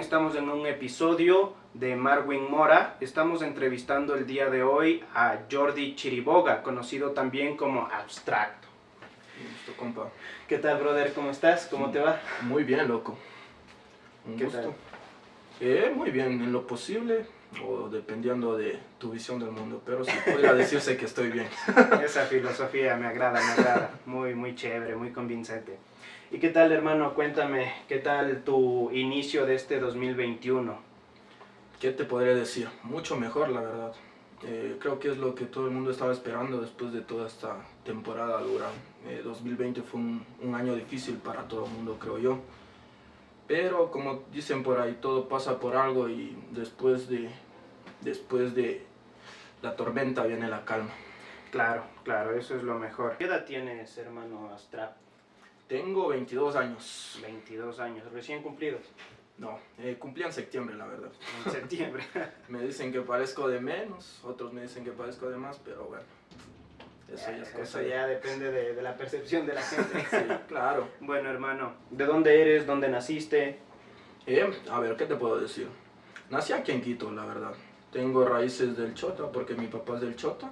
Estamos en un episodio de Marwin Mora. Estamos entrevistando el día de hoy a Jordi Chiriboga, conocido también como Abstracto. Listo, compa. ¿Qué tal, brother? ¿Cómo estás? ¿Cómo te va? Muy bien, loco. Un ¿Qué gusto. tal? Eh, muy bien, en lo posible, o dependiendo de tu visión del mundo, pero sí podría decirse que estoy bien. Esa filosofía me agrada, me agrada. Muy, muy chévere, muy convincente. ¿Y qué tal, hermano? Cuéntame, ¿qué tal tu inicio de este 2021? ¿Qué te podría decir? Mucho mejor, la verdad. Eh, creo que es lo que todo el mundo estaba esperando después de toda esta temporada dura. Eh, 2020 fue un, un año difícil para todo el mundo, creo yo. Pero como dicen por ahí, todo pasa por algo y después de, después de la tormenta viene la calma. Claro, claro, eso es lo mejor. ¿Qué edad tienes, hermano Abstracto? Tengo 22 años. 22 años, recién cumplidos, No, eh, cumplí en septiembre, la verdad. en septiembre. Me dicen que parezco de menos, otros me dicen que parezco de más, pero bueno. Eso ya es cosa Eso de- ya depende de, de la percepción de la gente. Sí, claro. Bueno, hermano, ¿de dónde eres? ¿Dónde naciste? Eh, a ver, ¿qué te puedo decir? Nací aquí en Quito, la verdad. Tengo raíces del Chota, porque mi papá es del Chota.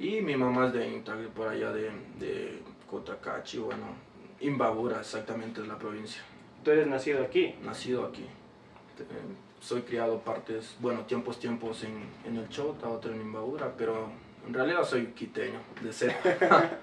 Y mi mamá es de Inta, de por allá de, de Cotacachi, bueno, Imbabura exactamente es la provincia. ¿Tú eres nacido aquí? Nacido aquí. Eh, soy criado partes, bueno, tiempos, tiempos en, en el Chota, otro en Imbabura, pero en realidad soy quiteño, de cepa.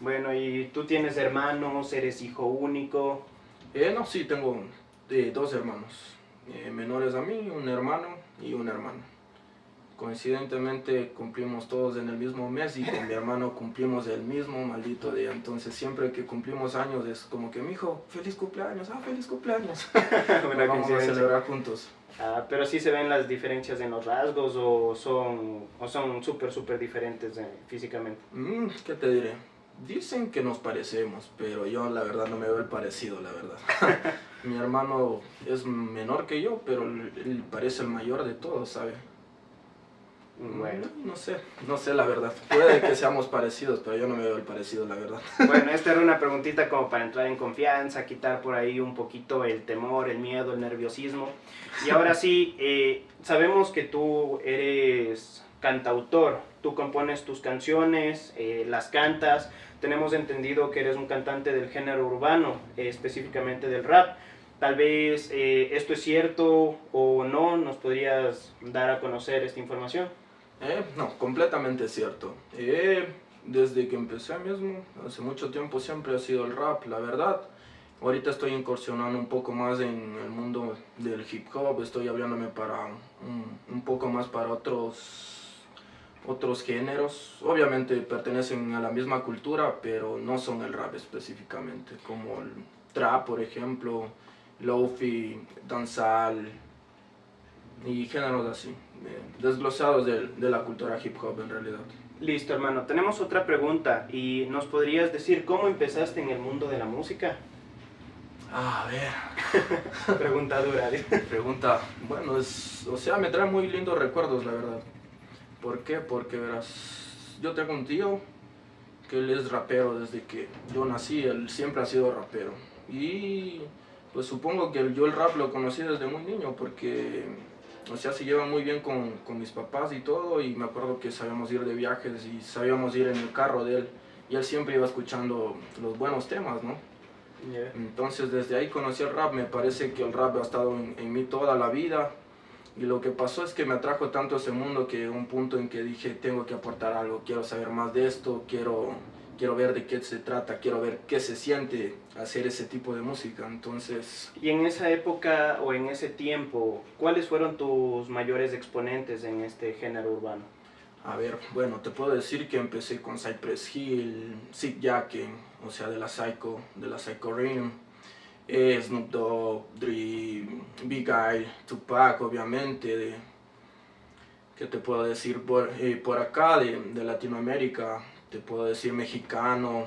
Bueno, ¿y tú tienes hermanos? ¿Eres hijo único? Eh, no, sí, tengo eh, dos hermanos eh, menores a mí, un hermano y una hermana. Coincidentemente cumplimos todos en el mismo mes y con mi hermano cumplimos el mismo maldito día. Entonces siempre que cumplimos años es como que mi hijo, feliz cumpleaños, ah, feliz cumpleaños. Nos vamos a celebrar juntos. Ah, pero sí se ven las diferencias en los rasgos o son o son súper, súper diferentes eh, físicamente. Mm, ¿Qué te diré? Dicen que nos parecemos, pero yo la verdad no me veo el parecido, la verdad. mi hermano es menor que yo, pero él parece el mayor de todos, ¿sabe? Bueno. No sé, no sé la verdad. Puede que seamos parecidos, pero yo no me veo el parecido, la verdad. Bueno, esta era una preguntita como para entrar en confianza, quitar por ahí un poquito el temor, el miedo, el nerviosismo. Y ahora sí, eh, sabemos que tú eres cantautor, tú compones tus canciones, eh, las cantas, tenemos entendido que eres un cantante del género urbano, eh, específicamente del rap. Tal vez eh, esto es cierto o no, ¿nos podrías dar a conocer esta información? Eh, no, completamente cierto. Eh, desde que empecé mismo, hace mucho tiempo siempre ha sido el rap, la verdad. Ahorita estoy incursionando un poco más en el mundo del hip hop, estoy abriéndome para un, poco más para otros, otros géneros. Obviamente pertenecen a la misma cultura, pero no son el rap específicamente, como el trap, por ejemplo, lofi, danzal y géneros así, eh, desglosados de, de la cultura hip hop en realidad. Listo, hermano. Tenemos otra pregunta y nos podrías decir cómo empezaste en el mundo de la música. A ver. Pregunta dura. ¿sí? Pregunta, bueno, es, o sea, me trae muy lindos recuerdos, la verdad. ¿Por qué? Porque verás, yo tengo un tío que él es rapero desde que yo nací, él siempre ha sido rapero. Y pues supongo que yo el rap lo conocí desde muy niño porque, o sea, se lleva muy bien con, con mis papás y todo. Y me acuerdo que sabíamos ir de viajes y sabíamos ir en el carro de él. Y él siempre iba escuchando los buenos temas, ¿no? Entonces desde ahí conocí el rap, me parece que el rap ha estado en, en mí toda la vida y lo que pasó es que me atrajo tanto ese mundo que un punto en que dije tengo que aportar algo, quiero saber más de esto, quiero, quiero ver de qué se trata, quiero ver qué se siente hacer ese tipo de música, entonces Y en esa época o en ese tiempo, ¿cuáles fueron tus mayores exponentes en este género urbano? A ver, bueno, te puedo decir que empecé con Cypress Hill, Sick Jacken, o sea, de la Psycho, de la Psycho Rim, eh, Snoop Dogg, Dre, Big Eye, Tupac, obviamente, de, ¿qué te puedo decir? Por, eh, por acá, de, de Latinoamérica, te puedo decir mexicano,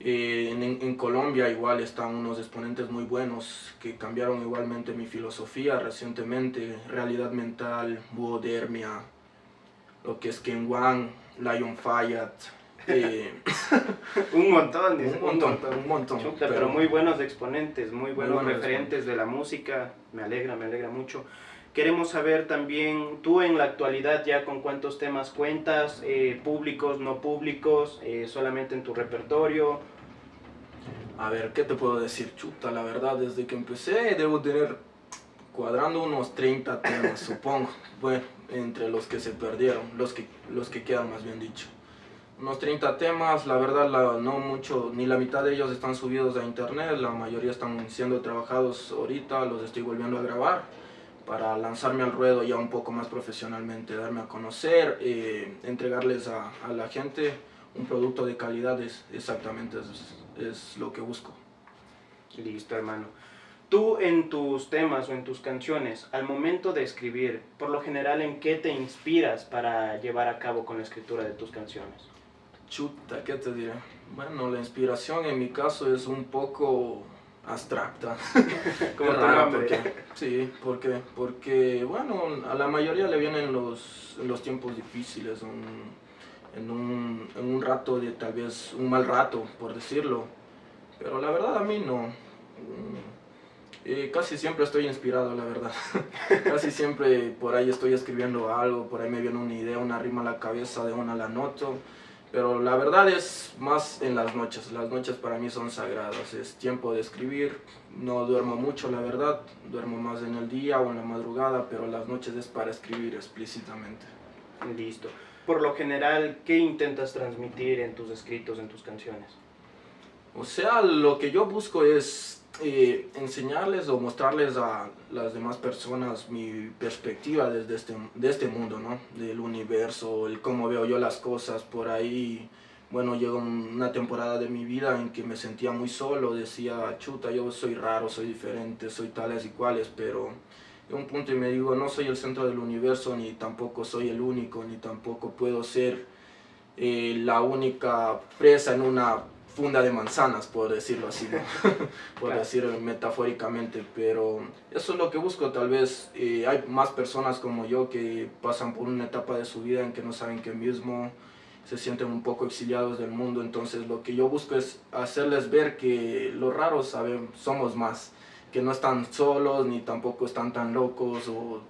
eh, en, en Colombia igual están unos exponentes muy buenos que cambiaron igualmente mi filosofía recientemente, realidad mental, buodermia, lo que es Ken Wan, Lion Fayat, un montón, un, montón un montón, pero, muy buenos exponentes, muy buenos referentes de la música. Me alegra, me alegra mucho. Queremos saber también, tú en la actualidad ya con cuántos temas cuentas, eh, públicos, no públicos, eh, solamente en tu repertorio. A ver, ¿qué te puedo decir? Chuta, la verdad, desde que empecé debo tener cuadrando unos 30 temas, supongo. Bueno, entre los que se perdieron, los que, los que quedan más bien dicho. Unos 30 temas, la verdad no mucho, ni la mitad de ellos están subidos a internet, la mayoría están siendo trabajados ahorita, los estoy volviendo a grabar para lanzarme al ruedo ya un poco más profesionalmente, darme a conocer, eh, entregarles a, a, la gente un producto de calidad, es, exactamente es, es lo que busco. Listo, hermano. Tú en tus temas o en tus canciones, al momento de escribir, por lo general, ¿en qué te inspiras para llevar a cabo con la escritura de tus canciones? Chuta, ¿qué te diré? Bueno, la inspiración en mi caso es un poco abstracta. Como raro, porque, Sí, ¿por qué? Porque, bueno, a la mayoría le vienen los, los tiempos difíciles, en, un, en un rato de tal vez un mal rato, por decirlo. Pero la verdad a mí no casi siempre estoy inspirado, la verdad. casi siempre por ahí estoy escribiendo algo, por ahí me viene una idea, una rima a la cabeza, de una la noto. Pero la verdad es más en las noches. Las noches para mí son sagradas. Es tiempo de escribir. No duermo mucho, la verdad. Duermo más en el día o en la madrugada, pero las noches es para escribir explícitamente. Listo. Por lo general, ¿qué intentas transmitir en tus escritos, en tus canciones? O sea, lo que yo busco es eh, enseñarles o mostrarles a las demás personas mi perspectiva desde este, de este mundo, ¿no? Del universo, el cómo veo yo las cosas por ahí. Bueno, llegó una temporada de mi vida en que me sentía muy solo, decía, chuta, yo soy raro, soy diferente, soy tales y cuales, pero en un punto y me digo, no soy el centro del universo, ni tampoco soy el único, ni tampoco puedo ser eh, la única presa en una funda de manzanas, por decirlo así, por decirlo metafóricamente, pero eso es lo que busco, tal vez eh, hay más personas como yo que pasan por una etapa de su vida en que no saben qué mismo, se sienten un poco exiliados del mundo, entonces lo que yo busco es hacerles ver que los raros saben, somos más, que no están solos ni tampoco están tan locos o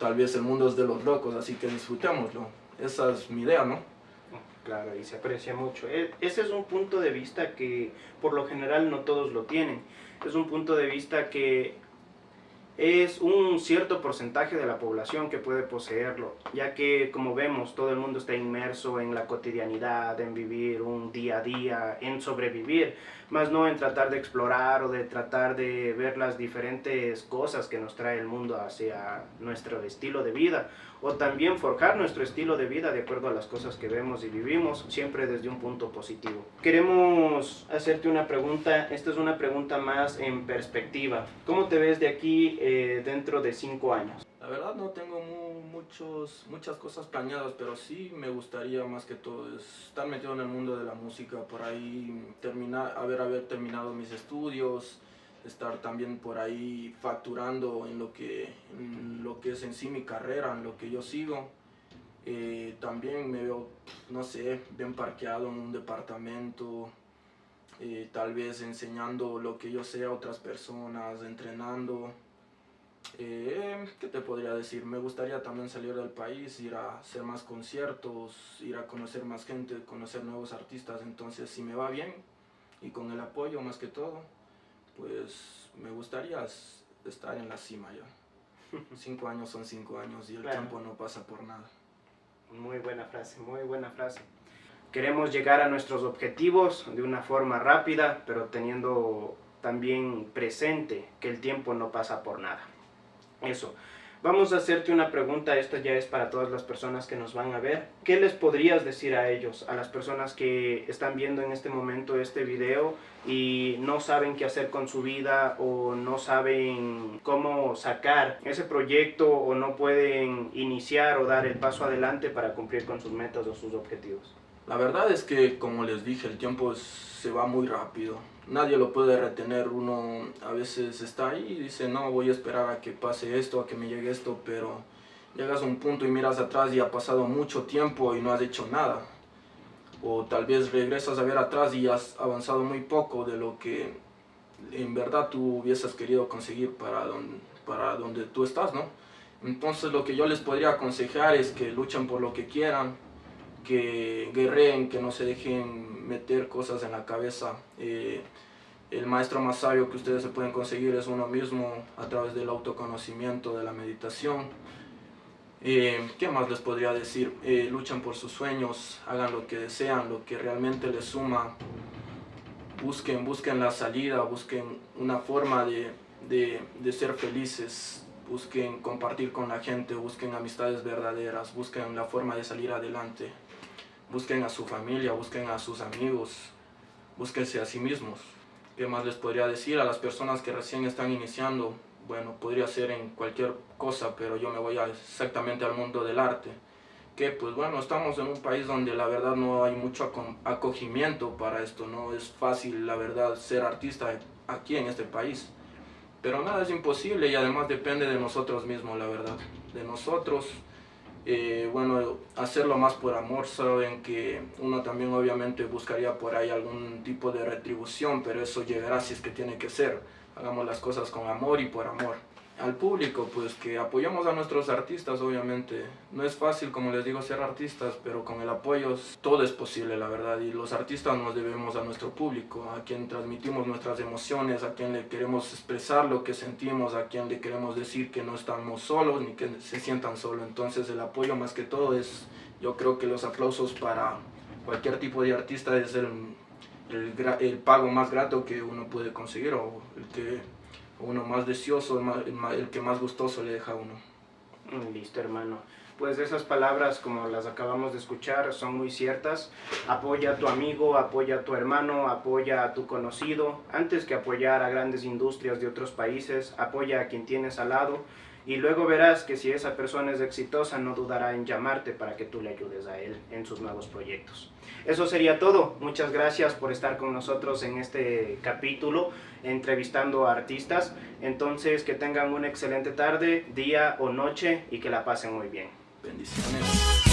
tal vez el mundo es de los locos, así que disfrutémoslo, esa es mi idea, ¿no? Claro, y se aprecia mucho. E, ese es un punto de vista que por lo general no todos lo tienen. Es un punto de vista que es un cierto porcentaje de la población que puede poseerlo, ya que como vemos todo el mundo está inmerso en la cotidianidad, en vivir un día a día, en sobrevivir, más no en tratar de explorar o de tratar de ver las diferentes cosas que nos trae el mundo hacia nuestro estilo de vida o también forjar nuestro estilo de vida de acuerdo a las cosas que vemos y vivimos, siempre desde un punto positivo. Queremos hacerte una pregunta, esta es una pregunta más en perspectiva. ¿Cómo te ves de aquí eh, dentro de cinco años? La verdad no tengo muchos, muchas cosas planeadas, pero sí me gustaría más que todo estar metido en el mundo de la música, por ahí terminar, haber, haber terminado mis estudios, estar también por ahí facturando en lo que, lo que es en sí mi carrera, en lo que yo sigo. Eh, también me veo, no sé, bien parqueado en un departamento, eh, tal vez enseñando lo que yo sé a otras personas, entrenando. Eh, ¿Qué te podría decir? Me gustaría también salir del país, ir a hacer más conciertos, ir a conocer más gente, conocer nuevos artistas. Entonces, si me va bien y con el apoyo más que todo, pues me gustaría estar en la cima ya. cinco años son cinco años y el tiempo no pasa por nada. Muy buena frase, muy buena frase. Queremos llegar a nuestros objetivos de una forma rápida, pero teniendo también presente que el tiempo no pasa por nada. Eso. Vamos a hacerte una pregunta, esta ya es para todas las personas que nos van a ver. ¿Qué les podrías decir a ellos, a las personas que están viendo en este momento este video y no saben qué hacer con su vida o no saben cómo sacar ese proyecto o no pueden iniciar o dar el paso adelante para cumplir con sus metas o sus objetivos? La verdad es que, como les dije, el tiempo se va muy rápido nadie lo puede retener, uno a veces está ahí y dice, no, voy a esperar a que pase esto, a que me llegue esto, pero llegas a un punto y miras atrás y ha pasado mucho tiempo y no has hecho nada. o tal vez regresas a ver atrás y has avanzado muy poco de lo que en verdad tú hubieses querido conseguir para donde, para donde tú estás, ¿no? Entonces lo que yo les podría aconsejar es que luchen por lo que quieran, que guerreen, que no se dejen meter cosas en la cabeza. Eh, el maestro más sabio que ustedes se pueden conseguir es uno mismo a través del autoconocimiento, de la meditación. Eh, ¿Qué más les podría decir? Eh, luchen por sus sueños, hagan lo que desean, lo que realmente les suma. Busquen, busquen la salida, busquen una forma de, de, de ser felices, busquen compartir con la gente, busquen amistades verdaderas, busquen la forma de salir adelante, busquen a su familia, busquen a sus amigos, búsquense a sí mismos. ¿Qué más les podría decir a las personas que recién están iniciando? Bueno, podría ser en cualquier cosa, pero yo me voy exactamente al mundo del arte. Que pues bueno, estamos en un país donde la verdad no hay mucho acogimiento para esto, no es fácil la verdad ser artista aquí en este país. Pero nada es imposible y además depende de nosotros mismos, la verdad. De nosotros, eh, bueno, hacerlo más por amor, saben que uno también obviamente buscaría por ahí algún tipo de retribución, pero eso llegará si es que tiene que ser. Hagamos las cosas con amor y por amor al público, pues que apoyamos a nuestros artistas, obviamente. No es fácil, como les digo, ser artistas, pero con el apoyo todo es posible, la verdad. Y los artistas nos debemos a nuestro público, a quien transmitimos nuestras emociones, a quien le queremos expresar lo que sentimos, a quien le queremos decir que no estamos solos ni que se sientan solos. Entonces el apoyo más que todo es, yo creo que los aplausos para cualquier tipo de artista es el, el, el pago más grato que uno puede conseguir o el que uno más deseoso, el que más gustoso le deja a uno. Listo, hermano. Pues esas palabras, como las acabamos de escuchar, son muy ciertas. Apoya a tu amigo, apoya a tu hermano, apoya a tu conocido. Antes que apoyar a grandes industrias de otros países, apoya a quien tienes al lado y luego verás que si esa persona es exitosa no dudará en llamarte para que tú le ayudes a él en sus nuevos proyectos. Eso sería todo. Muchas gracias por estar con nosotros en este capítulo entrevistando a artistas. Entonces que tengan una excelente tarde, día o noche y que la pasen muy bien. Bendiciones.